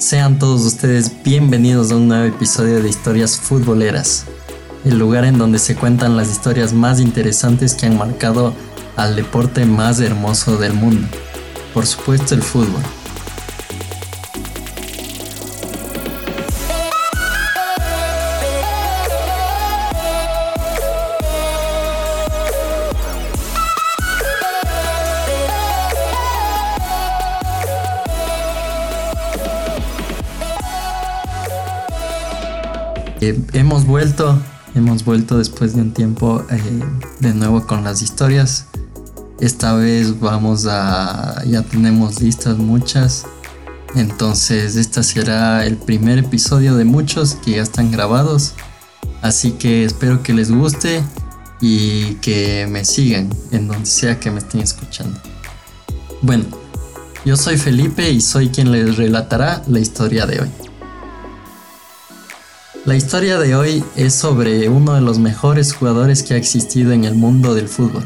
Sean todos ustedes bienvenidos a un nuevo episodio de Historias Futboleras, el lugar en donde se cuentan las historias más interesantes que han marcado al deporte más hermoso del mundo, por supuesto el fútbol. Eh, hemos vuelto, hemos vuelto después de un tiempo eh, de nuevo con las historias. Esta vez vamos a, ya tenemos listas muchas. Entonces este será el primer episodio de muchos que ya están grabados. Así que espero que les guste y que me sigan en donde sea que me estén escuchando. Bueno, yo soy Felipe y soy quien les relatará la historia de hoy. La historia de hoy es sobre uno de los mejores jugadores que ha existido en el mundo del fútbol,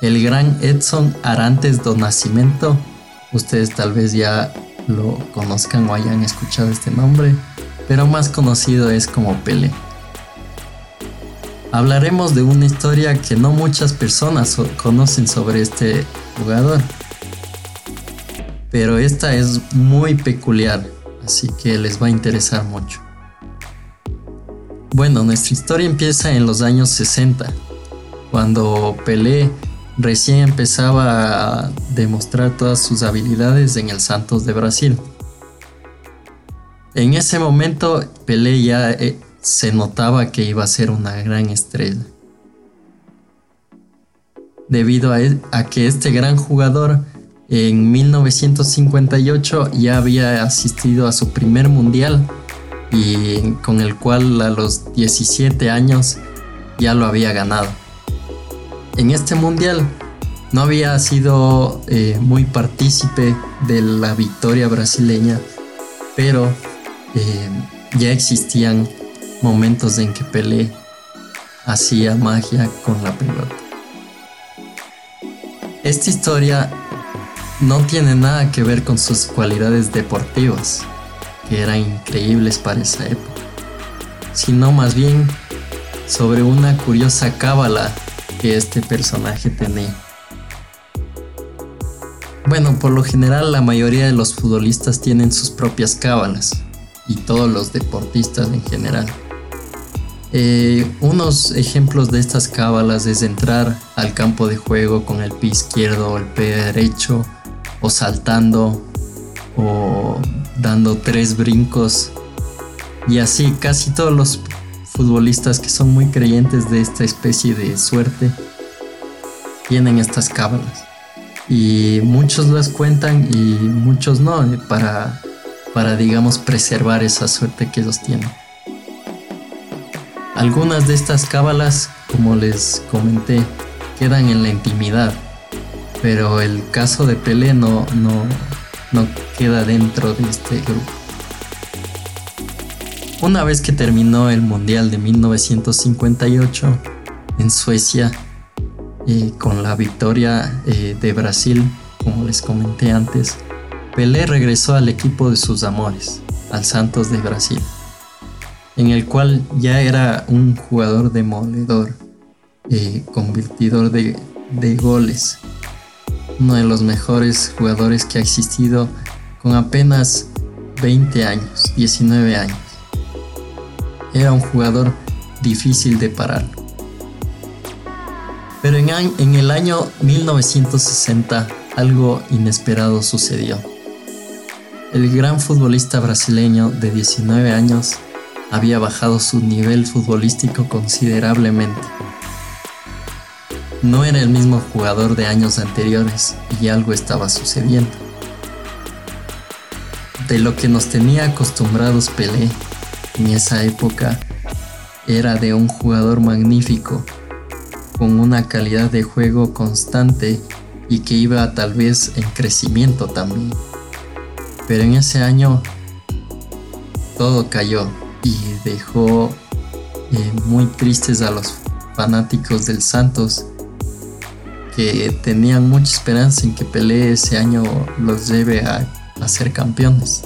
el gran Edson Arantes do Nascimento. Ustedes tal vez ya lo conozcan o hayan escuchado este nombre, pero más conocido es como Pelé. Hablaremos de una historia que no muchas personas conocen sobre este jugador, pero esta es muy peculiar, así que les va a interesar mucho. Bueno, nuestra historia empieza en los años 60, cuando Pelé recién empezaba a demostrar todas sus habilidades en el Santos de Brasil. En ese momento Pelé ya eh, se notaba que iba a ser una gran estrella. Debido a, e, a que este gran jugador en 1958 ya había asistido a su primer mundial y con el cual a los 17 años ya lo había ganado. En este mundial no había sido eh, muy partícipe de la victoria brasileña, pero eh, ya existían momentos en que Pelé hacía magia con la pelota. Esta historia no tiene nada que ver con sus cualidades deportivas que eran increíbles para esa época, sino más bien sobre una curiosa cábala que este personaje tenía. Bueno, por lo general la mayoría de los futbolistas tienen sus propias cábalas y todos los deportistas en general. Eh, unos ejemplos de estas cábalas es entrar al campo de juego con el pie izquierdo o el pie derecho o saltando o dando tres brincos. Y así casi todos los futbolistas que son muy creyentes de esta especie de suerte tienen estas cábalas. Y muchos las cuentan y muchos no, eh, para, para digamos preservar esa suerte que ellos tienen. Algunas de estas cábalas, como les comenté, quedan en la intimidad, pero el caso de Pelé no, no, no queda dentro de este grupo. Una vez que terminó el Mundial de 1958 en Suecia, eh, con la victoria eh, de Brasil, como les comenté antes, Pelé regresó al equipo de sus amores, al Santos de Brasil, en el cual ya era un jugador demoledor, eh, convertidor de, de goles, uno de los mejores jugadores que ha existido con apenas 20 años, 19 años. Era un jugador difícil de parar. Pero en, en, el año 1960 algo inesperado sucedió. El gran futbolista brasileño de 19 años había bajado su nivel futbolístico considerablemente no era el mismo jugador de años anteriores y algo estaba sucediendo. De lo que nos tenía acostumbrados Pelé en esa época era de un jugador magnífico, con una calidad de juego constante y que iba tal vez en crecimiento también. Pero en ese año todo cayó y dejó eh, muy tristes a los fanáticos del Santos que tenían mucha esperanza en que Pelé ese año los lleve a, a ser campeones.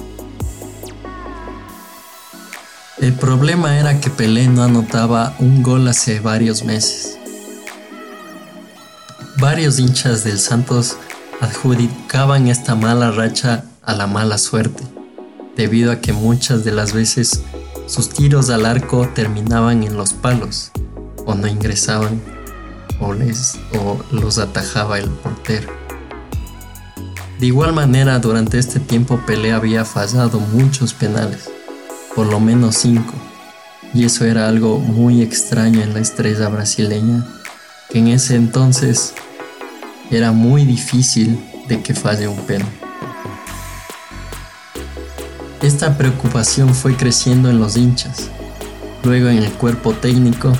El problema era que Pelé no anotaba un gol hace varios meses. Varios hinchas del Santos adjudicaban esta mala racha a la mala suerte, debido a que muchas de las veces sus tiros al arco terminaban en los palos, o no ingresaban, o, los atajaba el portero. De igual manera, durante este tiempo Pelé había fallado muchos penales, por lo menos cinco, y eso era algo muy extraño en la estrella brasileña, que en ese entonces era muy difícil de que falle un penal. Esta preocupación fue creciendo en los hinchas, luego en el cuerpo técnico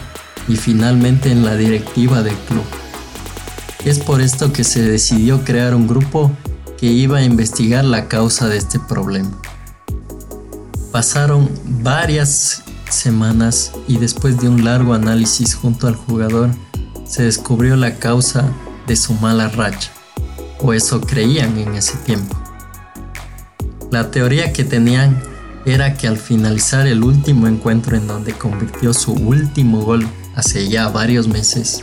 y finalmente en la directiva del club. Es por esto que se decidió crear un grupo que iba a investigar la causa de este problema. Pasaron varias semanas y después de un largo análisis junto al jugador, se descubrió la causa de su mala racha, o eso creían en ese tiempo. La teoría que tenían era que al finalizar el último encuentro en donde convirtió su último gol hace ya varios meses,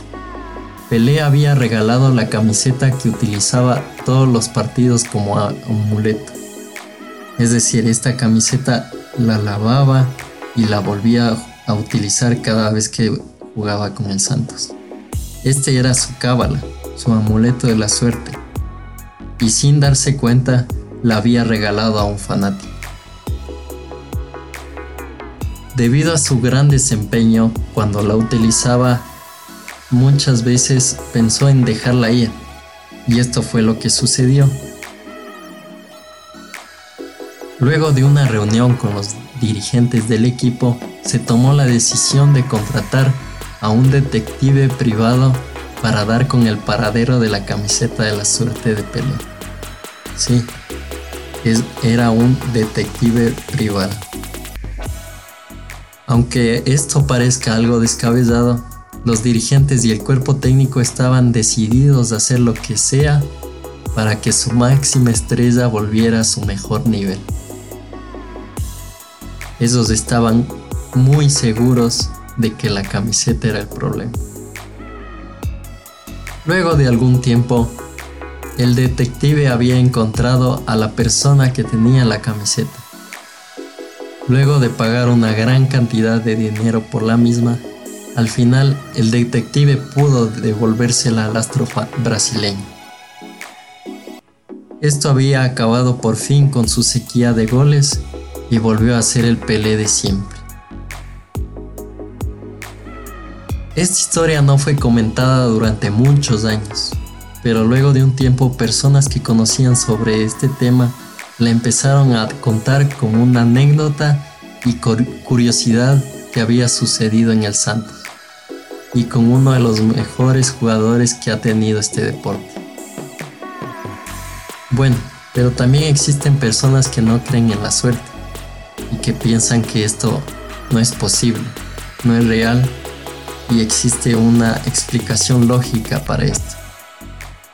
Pelé había regalado la camiseta que utilizaba todos los partidos como amuleto. Es decir, esta camiseta la lavaba y la volvía a utilizar cada vez que jugaba con el Santos. Este era su cábala, su amuleto de la suerte, y sin darse cuenta la había regalado a un fanático. Debido a su gran desempeño, cuando la utilizaba, muchas veces pensó en dejarla ir, y esto fue lo que sucedió. Luego de una reunión con los dirigentes del equipo, se tomó la decisión de contratar a un detective privado para dar con el paradero de la camiseta de la suerte de Pelé. Sí, era un detective privado. Aunque esto parezca algo descabellado, los dirigentes y el cuerpo técnico estaban decididos a hacer lo que sea para que su máxima estrella volviera a su mejor nivel. Esos estaban muy seguros de que la camiseta era el problema. Luego de algún tiempo, el detective había encontrado a la persona que tenía la camiseta. Luego de pagar una gran cantidad de dinero por la misma, al final el detective pudo devolvérsela al astro brasileño. Esto había acabado por fin con su sequía de goles y volvió a ser el Pelé de siempre. Esta historia no fue comentada durante muchos años, pero luego de un tiempo personas que conocían sobre este tema la empezaron a contar como una anécdota y curiosidad que había sucedido en el Santos y con uno de los mejores jugadores que ha tenido este deporte. Bueno, pero también existen personas que no creen en la suerte y que piensan que esto no es posible, no es real y existe una explicación lógica para esto.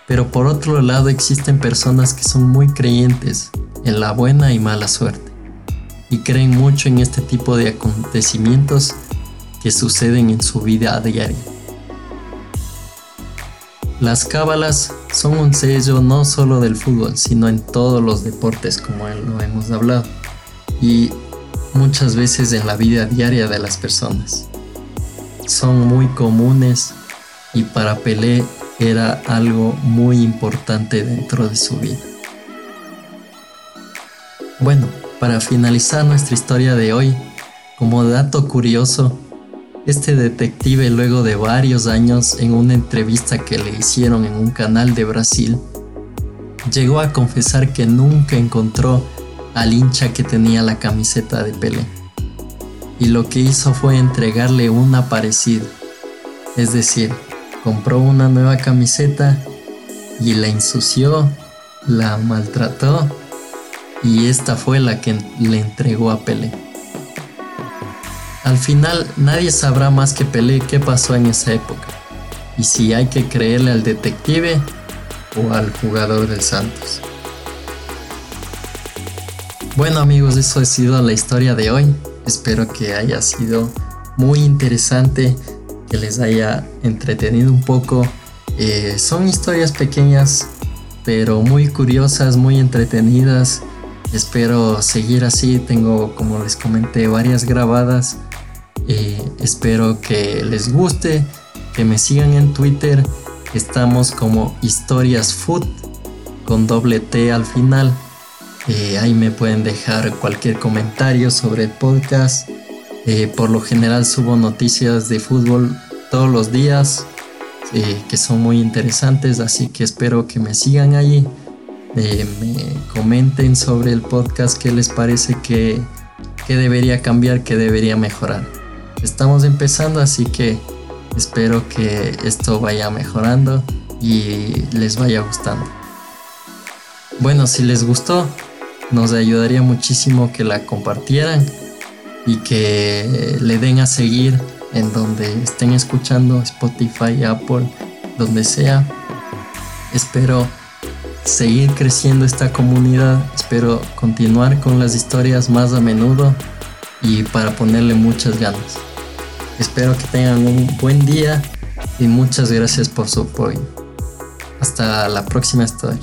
Pero por otro lado existen personas que son muy creyentes en la buena y mala suerte y creen mucho en este tipo de acontecimientos que suceden en su vida a diario. Las cábalas son un sello no solo del fútbol, sino en todos los deportes como lo hemos hablado y muchas veces en la vida diaria de las personas son muy comunes y para Pelé era algo muy importante dentro de su vida. Bueno, para finalizar nuestra historia de hoy, como dato curioso, este detective luego de varios años en una entrevista que le hicieron en un canal de Brasil, llegó a confesar que nunca encontró al hincha que tenía la camiseta de Pelé y lo que hizo fue entregarle una parecida. Es decir, compró una nueva camiseta y la ensució, la maltrató y esta fue la que le entregó a Pelé. Al final nadie sabrá más que Pelé qué pasó en esa época y si hay que creerle al detective o al jugador del Santos. Bueno amigos, eso ha sido la historia de hoy. Espero que haya sido muy interesante, que les haya entretenido un poco. Eh, son historias pequeñas, pero muy curiosas, muy entretenidas. Espero seguir así. Tengo, como les comenté, varias grabadas. Eh, espero que les guste, que me sigan en Twitter. Estamos como Historias Food con doble T al final. Eh, ahí me pueden dejar cualquier comentario sobre el podcast. Eh, por lo general subo noticias de fútbol todos los días que son muy interesantes, así que espero que me sigan allí. Me comenten sobre el podcast qué les parece que, que debería cambiar, que debería mejorar. Estamos empezando, así que espero que esto vaya mejorando y les vaya gustando. Bueno, si les gustó, nos ayudaría muchísimo que la compartieran y que le den a seguir en donde estén escuchando Spotify, Apple, donde sea. Espero seguir creciendo esta comunidad, espero continuar con las historias más a menudo y para ponerle muchas ganas. Espero que tengan un buen día y muchas gracias por su apoyo. Hasta la próxima historia.